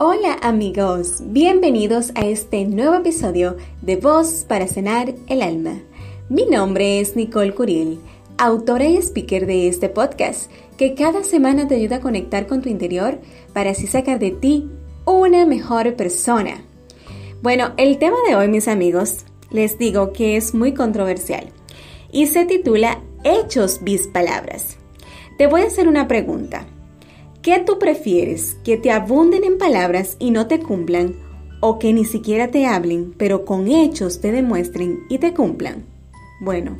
Hola amigos, bienvenidos a este nuevo episodio de Voz para Cenar el Alma. Mi nombre es Nicole Curiel, autora y speaker de este podcast, que cada semana te ayuda a conectar con tu interior para así sacar de ti una mejor persona. Bueno, el tema de hoy, mis amigos, les digo que es muy controversial y se titula Hechos bis palabras. Te voy a hacer una pregunta. ¿Qué tú prefieres? ¿Que te abunden en palabras y no te cumplan? ¿O que ni siquiera te hablen, pero con hechos te demuestren y te cumplan? Bueno,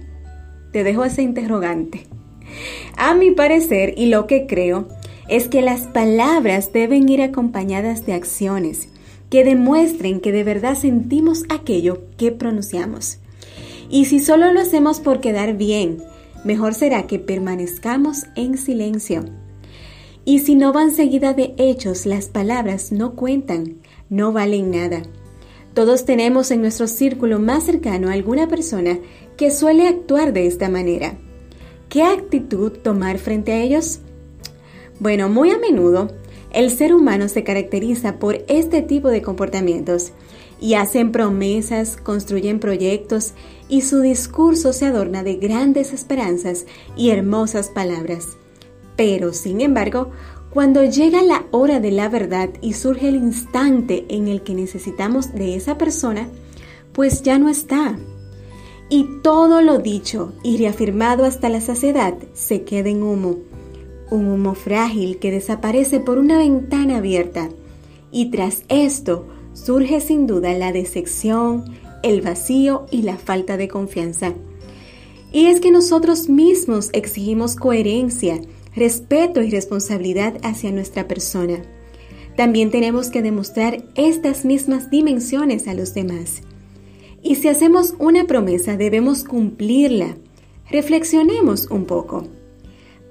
te dejo ese interrogante. A mi parecer y lo que creo es que las palabras deben ir acompañadas de acciones que demuestren que de verdad sentimos aquello que pronunciamos. Y si solo lo hacemos por quedar bien, mejor será que permanezcamos en silencio y si no van seguida de hechos, las palabras no cuentan, no valen nada. Todos tenemos en nuestro círculo más cercano alguna persona que suele actuar de esta manera. ¿Qué actitud tomar frente a ellos? Bueno, muy a menudo el ser humano se caracteriza por este tipo de comportamientos y hacen promesas, construyen proyectos y su discurso se adorna de grandes esperanzas y hermosas palabras. Pero, sin embargo, cuando llega la hora de la verdad y surge el instante en el que necesitamos de esa persona, pues ya no está. Y todo lo dicho y reafirmado hasta la saciedad se queda en humo, un humo frágil que desaparece por una ventana abierta. Y tras esto surge sin duda la decepción, el vacío y la falta de confianza. Y es que nosotros mismos exigimos coherencia, respeto y responsabilidad hacia nuestra persona. También tenemos que demostrar estas mismas dimensiones a los demás. Y si hacemos una promesa, debemos cumplirla. Reflexionemos un poco.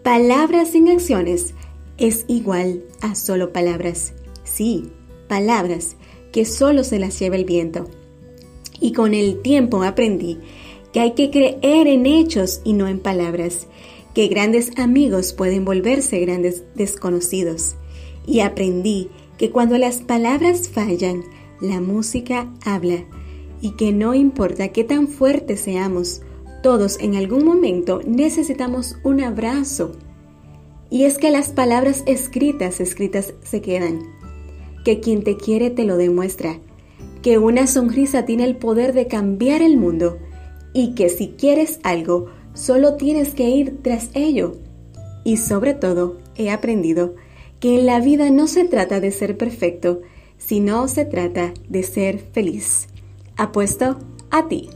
Palabras sin acciones es igual a solo palabras. Sí, palabras que solo se las lleva el viento. Y con el tiempo aprendí que hay que creer en hechos y no en palabras que grandes amigos pueden volverse grandes desconocidos. Y aprendí que cuando las palabras fallan, la música habla y que no importa qué tan fuertes seamos, todos en algún momento necesitamos un abrazo. Y es que las palabras escritas, escritas se quedan. Que quien te quiere te lo demuestra. Que una sonrisa tiene el poder de cambiar el mundo. Y que si quieres algo, solo tienes que ir tras ello. Y sobre todo, he aprendido que en la vida no se trata de ser perfecto, sino se trata de ser feliz. Apuesto a ti.